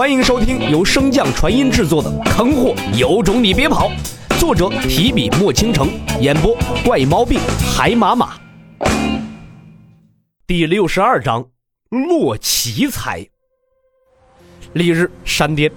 欢迎收听由升降传音制作的《坑货有种你别跑》，作者提笔墨倾城，演播怪毛病海马马。第六十二章，洛奇才。翌日，山巅，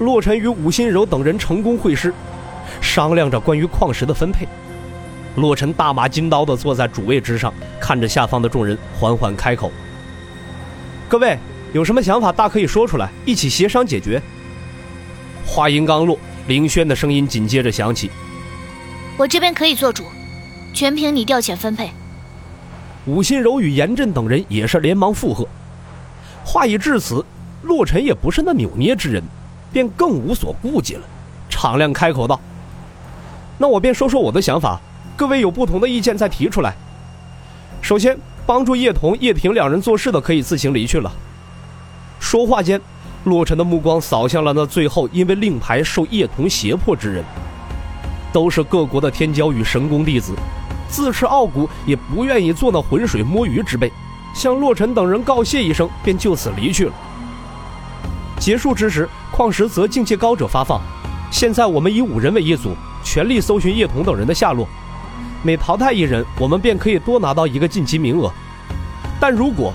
洛尘与武心柔等人成功会师，商量着关于矿石的分配。洛尘大马金刀的坐在主位之上，看着下方的众人，缓缓开口：“各位。”有什么想法，大可以说出来，一起协商解决。话音刚落，凌轩的声音紧接着响起：“我这边可以做主，全凭你调遣分配。”武心柔与严震等人也是连忙附和。话已至此，洛尘也不是那扭捏之人，便更无所顾忌了，敞亮开口道：“那我便说说我的想法，各位有不同的意见再提出来。首先，帮助叶童、叶婷两人做事的可以自行离去了。”说话间，洛尘的目光扫向了那最后因为令牌受叶童胁迫之人，都是各国的天骄与神功弟子，自持傲骨，也不愿意做那浑水摸鱼之辈，向洛尘等人告谢一声，便就此离去了。结束之时，矿石则境界高者发放。现在我们以五人为一组，全力搜寻叶童等人的下落，每淘汰一人，我们便可以多拿到一个晋级名额。但如果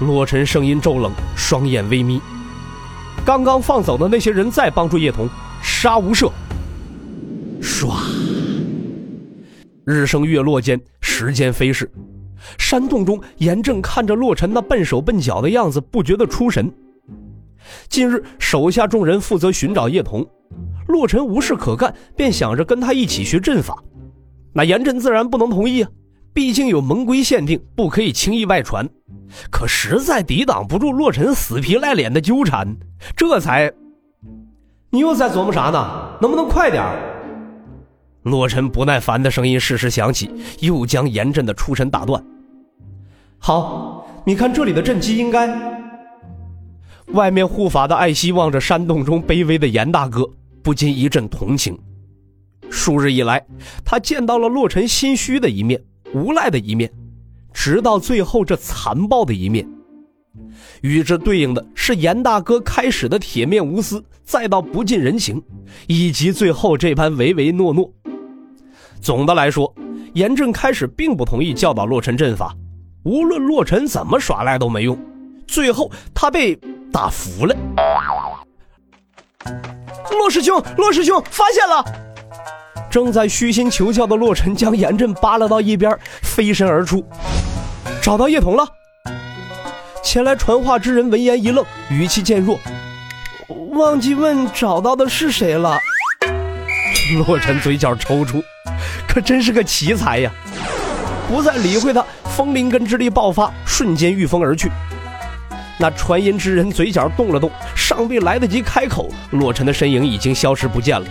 洛尘声音骤冷，双眼微眯。刚刚放走的那些人再帮助叶童，杀无赦。唰！日升月落间，时间飞逝。山洞中，严正看着洛尘那笨手笨脚的样子，不觉得出神。近日，手下众人负责寻找叶童，洛尘无事可干，便想着跟他一起学阵法。那严震自然不能同意啊，毕竟有盟规限定，不可以轻易外传。可实在抵挡不住洛尘死皮赖脸的纠缠，这才……你又在琢磨啥呢？能不能快点洛尘不耐烦的声音适时响起，又将严震的出神打断。好，你看这里的阵基应该……外面护法的艾希望着山洞中卑微的严大哥，不禁一阵同情。数日以来，他见到了洛尘心虚的一面，无赖的一面。直到最后这残暴的一面，与之对应的是严大哥开始的铁面无私，再到不近人情，以及最后这般唯唯诺诺。总的来说，严正开始并不同意教导洛尘阵法，无论洛尘怎么耍赖都没用。最后他被打服了。洛师兄，洛师兄，发现了！正在虚心求教的洛尘将严震扒拉到一边，飞身而出。找到叶童了。前来传话之人闻言一愣，语气渐弱：“忘记问找到的是谁了。”洛尘嘴角抽搐，可真是个奇才呀！不再理会他，风灵根之力爆发，瞬间御风而去。那传音之人嘴角动了动，尚未来得及开口，洛尘的身影已经消失不见了。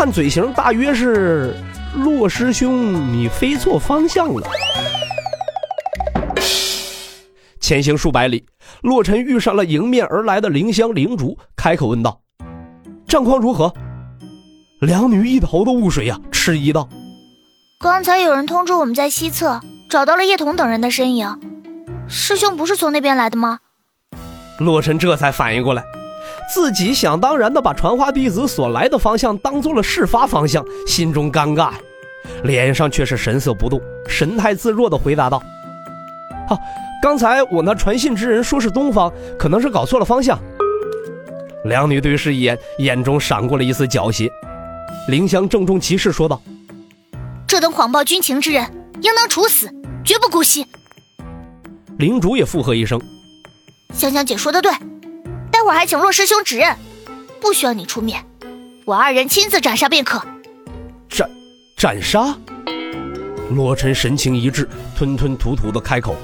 看嘴型，大约是：“洛师兄，你飞错方向了。”前行数百里，洛尘遇上了迎面而来的灵香、灵竹，开口问道：“战况如何？”两女一头的雾水呀，迟疑道：“刚才有人通知我们在西侧找到了叶童等人的身影，师兄不是从那边来的吗？”洛尘这才反应过来，自己想当然的把传话弟子所来的方向当做了事发方向，心中尴尬，脸上却是神色不动，神态自若的回答道：“好。”刚才我那传信之人说是东方，可能是搞错了方向。两女对视一眼，眼中闪过了一丝狡黠。凌香郑重其事说道：“这等谎报军情之人，应当处死，绝不姑息。”灵主也附和一声：“香香姐说的对，待会儿还请洛师兄指认，不需要你出面，我二人亲自斩杀便可。”斩斩杀？洛尘神情一滞，吞吞吐吐的开口。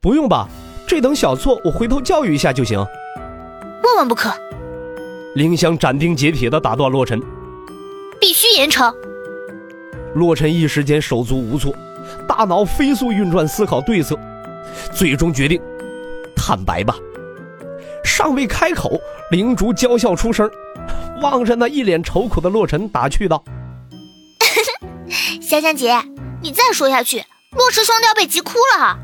不用吧，这等小错我回头教育一下就行。万万不可！凌香斩钉截铁的打断洛尘：“必须严惩。”洛尘一时间手足无措，大脑飞速运转思考对策，最终决定坦白吧。尚未开口，灵竹娇笑出声，望着那一脸愁苦的洛尘打趣道：“ 香香姐，你再说下去，洛师兄都要被急哭了。”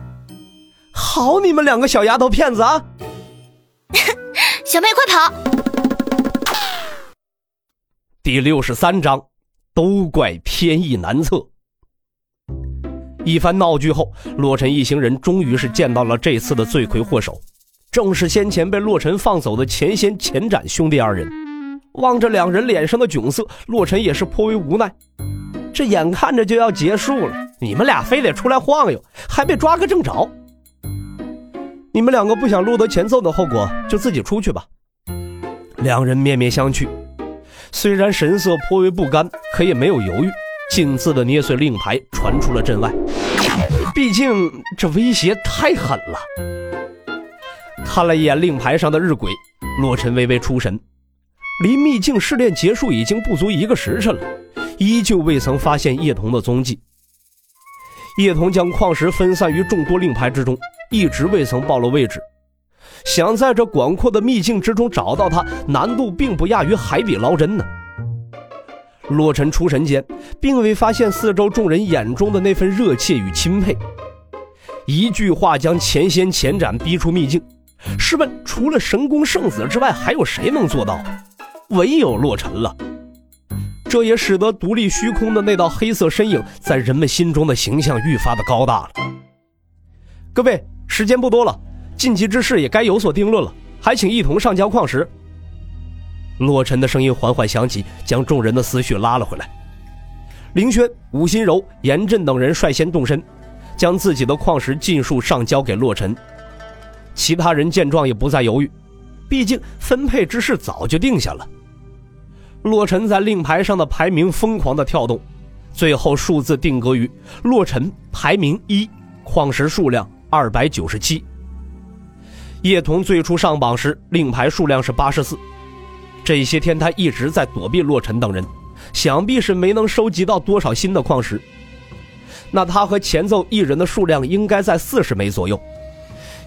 好你们两个小丫头片子啊！小妹快跑！第六十三章，都怪天意难测。一番闹剧后，洛尘一行人终于是见到了这次的罪魁祸首，正是先前被洛尘放走的钱仙、钱斩兄弟二人。望着两人脸上的窘色，洛尘也是颇为无奈。这眼看着就要结束了，你们俩非得出来晃悠，还被抓个正着。你们两个不想落得前奏的后果，就自己出去吧。两人面面相觑，虽然神色颇为不甘，可也没有犹豫，径自的捏碎令牌，传出了阵外。毕竟这威胁太狠了。看了一眼令牌上的日晷，洛尘微微出神。离秘境试炼结束已经不足一个时辰了，依旧未曾发现叶童的踪迹。叶童将矿石分散于众多令牌之中，一直未曾暴露位置。想在这广阔的秘境之中找到他，难度并不亚于海底捞针呢。洛尘出神间，并未发现四周众人眼中的那份热切与钦佩。一句话将前仙、前斩逼出秘境，试问除了神宫圣子之外，还有谁能做到？唯有洛尘了，这也使得独立虚空的那道黑色身影在人们心中的形象愈发的高大了。各位，时间不多了，晋级之事也该有所定论了，还请一同上交矿石。洛尘的声音缓缓响起，将众人的思绪拉了回来。凌轩、武心柔、严震等人率先动身，将自己的矿石尽数上交给洛尘。其他人见状也不再犹豫，毕竟分配之事早就定下了。洛尘在令牌上的排名疯狂的跳动，最后数字定格于洛尘排名一，矿石数量二百九十七。叶童最初上榜时令牌数量是八十四，这些天他一直在躲避洛尘等人，想必是没能收集到多少新的矿石。那他和前奏一人的数量应该在四十枚左右，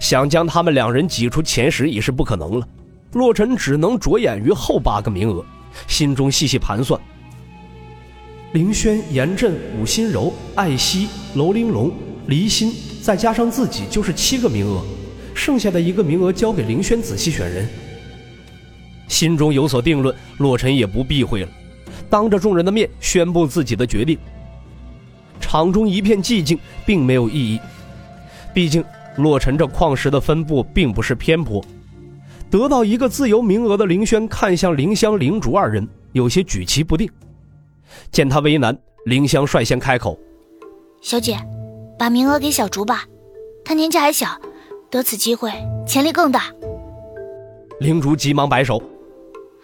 想将他们两人挤出前十已是不可能了。洛尘只能着眼于后八个名额。心中细细盘算，凌轩、严震、武心柔、艾希、楼玲珑、离心，再加上自己，就是七个名额。剩下的一个名额交给凌轩仔细选人。心中有所定论，洛尘也不避讳了，当着众人的面宣布自己的决定。场中一片寂静，并没有意义。毕竟洛尘这矿石的分布并不是偏颇。得到一个自由名额的凌轩看向凌香、凌竹二人，有些举棋不定。见他为难，凌香率先开口：“小姐，把名额给小竹吧，她年纪还小，得此机会潜力更大。”凌竹急忙摆手：“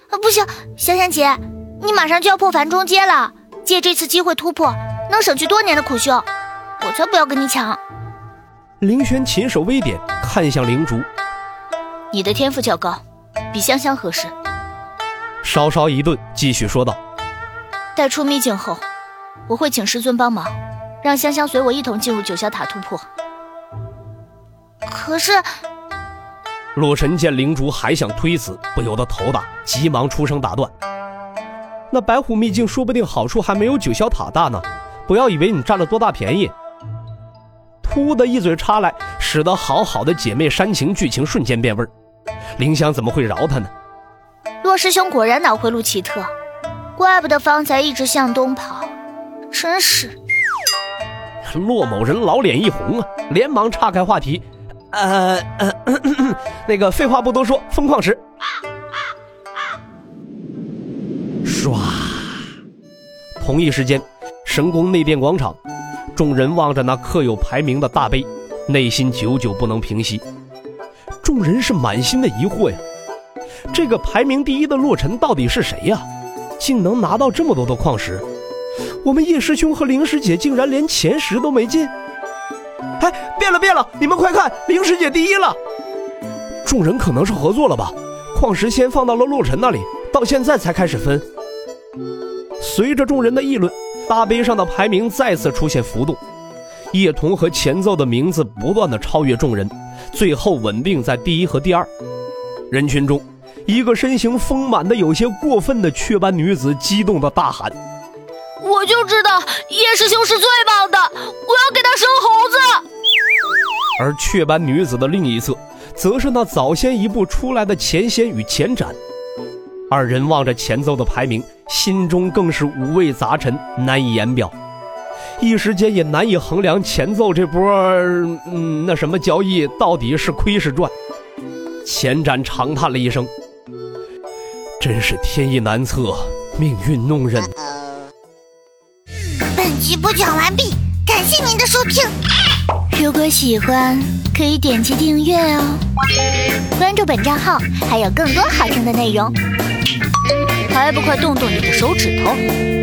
啊，不行，香香姐，你马上就要破凡中阶了，借这次机会突破，能省去多年的苦修，我才不要跟你抢。”凌轩琴手微点，看向灵竹。你的天赋较高，比香香合适。稍稍一顿，继续说道：“待出秘境后，我会请师尊帮忙，让香香随我一同进入九霄塔突破。”可是，洛尘见灵竹还想推辞，不由得头大，急忙出声打断：“那白虎秘境说不定好处还没有九霄塔大呢，不要以为你占了多大便宜。”突的一嘴插来，使得好好的姐妹煽情剧情瞬间变味儿。凌香怎么会饶他呢？洛师兄果然脑回路奇特，怪不得方才一直向东跑，真是。洛某人老脸一红啊，连忙岔开话题：“呃呃，那个废话不多说，封矿石。”唰，同一时间，神宫内殿广场。众人望着那刻有排名的大碑，内心久久不能平息。众人是满心的疑惑呀，这个排名第一的洛尘到底是谁呀？竟能拿到这么多的矿石？我们叶师兄和灵师姐竟然连前十都没进？哎，变了变了！你们快看，灵师姐第一了！众人可能是合作了吧？矿石先放到了洛尘那里，到现在才开始分。随着众人的议论。大碑上的排名再次出现浮动，叶童和前奏的名字不断的超越众人，最后稳定在第一和第二。人群中，一个身形丰满的有些过分的雀斑女子激动的大喊：“我就知道叶师兄是最棒的，我要给他生猴子！”而雀斑女子的另一侧，则是那早先一步出来的前仙与前斩。二人望着前奏的排名，心中更是五味杂陈，难以言表，一时间也难以衡量前奏这波嗯那什么交易到底是亏是赚。钱斩长叹了一声：“真是天意难测，命运弄人。”本集播讲完毕，感谢您的收听。如果喜欢，可以点击订阅哦，关注本账号还有更多好听的内容。还不快动动你的手指头！